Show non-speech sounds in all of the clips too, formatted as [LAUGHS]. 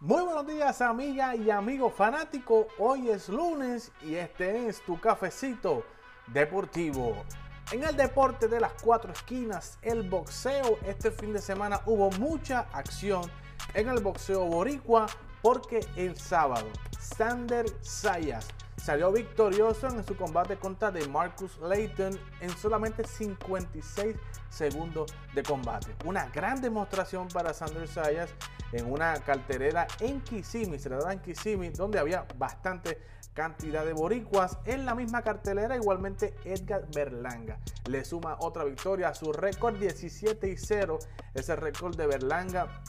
Muy buenos días amiga y amigo fanático, hoy es lunes y este es tu cafecito deportivo. En el deporte de las cuatro esquinas, el boxeo, este fin de semana hubo mucha acción en el boxeo boricua porque el sábado Sander Sayas salió victorioso en su combate contra de Marcus Layton en solamente 56 segundos de combate. Una gran demostración para Sander Sayas en una carterera en Kissimmee, celebrada en Kissimmee, donde había bastante cantidad de boricuas. En la misma cartelera, igualmente Edgar Berlanga le suma otra victoria a su récord 17 y 0. Ese récord de Berlanga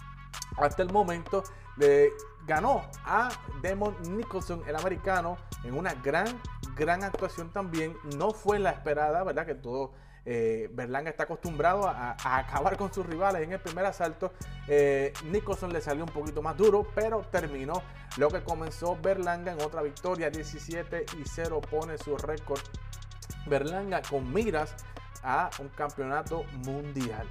hasta el momento le ganó a Demon Nicholson, el americano, en una gran, gran actuación también. No fue la esperada, ¿verdad? Que todo eh, Berlanga está acostumbrado a, acabar con sus rivales en el primer asalto. Eh, Nicholson le salió un poquito más duro, pero terminó lo que comenzó Berlanga en otra victoria, 17 y 0 pone su récord. Berlanga con miras a un campeonato mundial.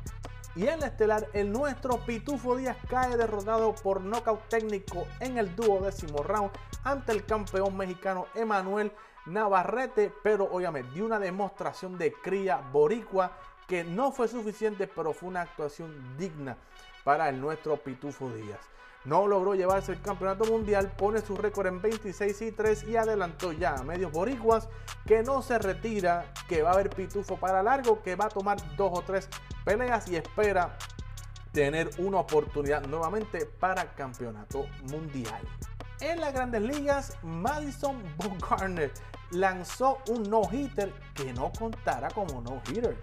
Y en la estelar, el nuestro Pitufo Díaz cae derrotado por nocaut técnico en el duodécimo round ante el campeón mexicano Emanuel Navarrete, pero obviamente dio una demostración de cría boricua que no fue suficiente, pero fue una actuación digna para el nuestro Pitufo Díaz. No logró llevarse el campeonato mundial, pone su récord en 26 y 3 y adelantó ya a medios boricuas que no se retira, que va a haber pitufo para largo, que va a tomar dos o tres peleas y espera tener una oportunidad nuevamente para campeonato mundial. En las grandes ligas, Madison Bumgarner lanzó un no-hitter que no contará como no-hitter.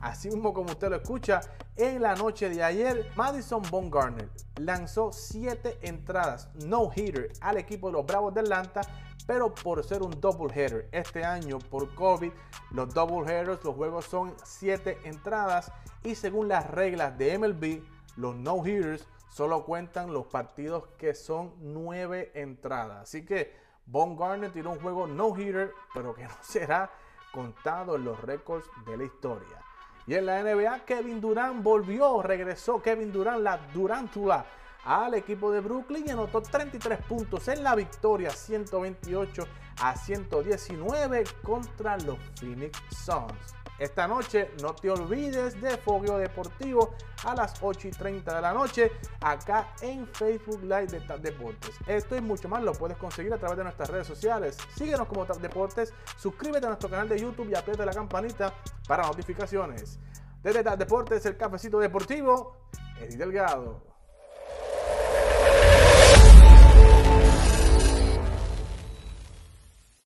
Así mismo como usted lo escucha, en la noche de ayer, Madison Bumgarner lanzó 7 entradas no-hitter al equipo de los Bravos de Atlanta, pero por ser un double header este año por COVID, los double headers, los juegos son 7 entradas y según las reglas de MLB, los no-hitters solo cuentan los partidos que son 9 entradas. Así que Von Garner tiró un juego no-hitter, pero que no [LAUGHS] será contado en los récords de la historia. Y en la NBA, Kevin Durant volvió, regresó Kevin Durant, la Durantula, al equipo de Brooklyn y anotó 33 puntos en la victoria 128 a 119 contra los Phoenix Suns. Esta noche no te olvides de Fogueo Deportivo a las 8 y 30 de la noche acá en Facebook Live de TAP Deportes. Esto y mucho más lo puedes conseguir a través de nuestras redes sociales. Síguenos como TAP Deportes, suscríbete a nuestro canal de YouTube y aprieta la campanita para notificaciones. Desde TAP Deportes, el cafecito deportivo, Eddie Delgado.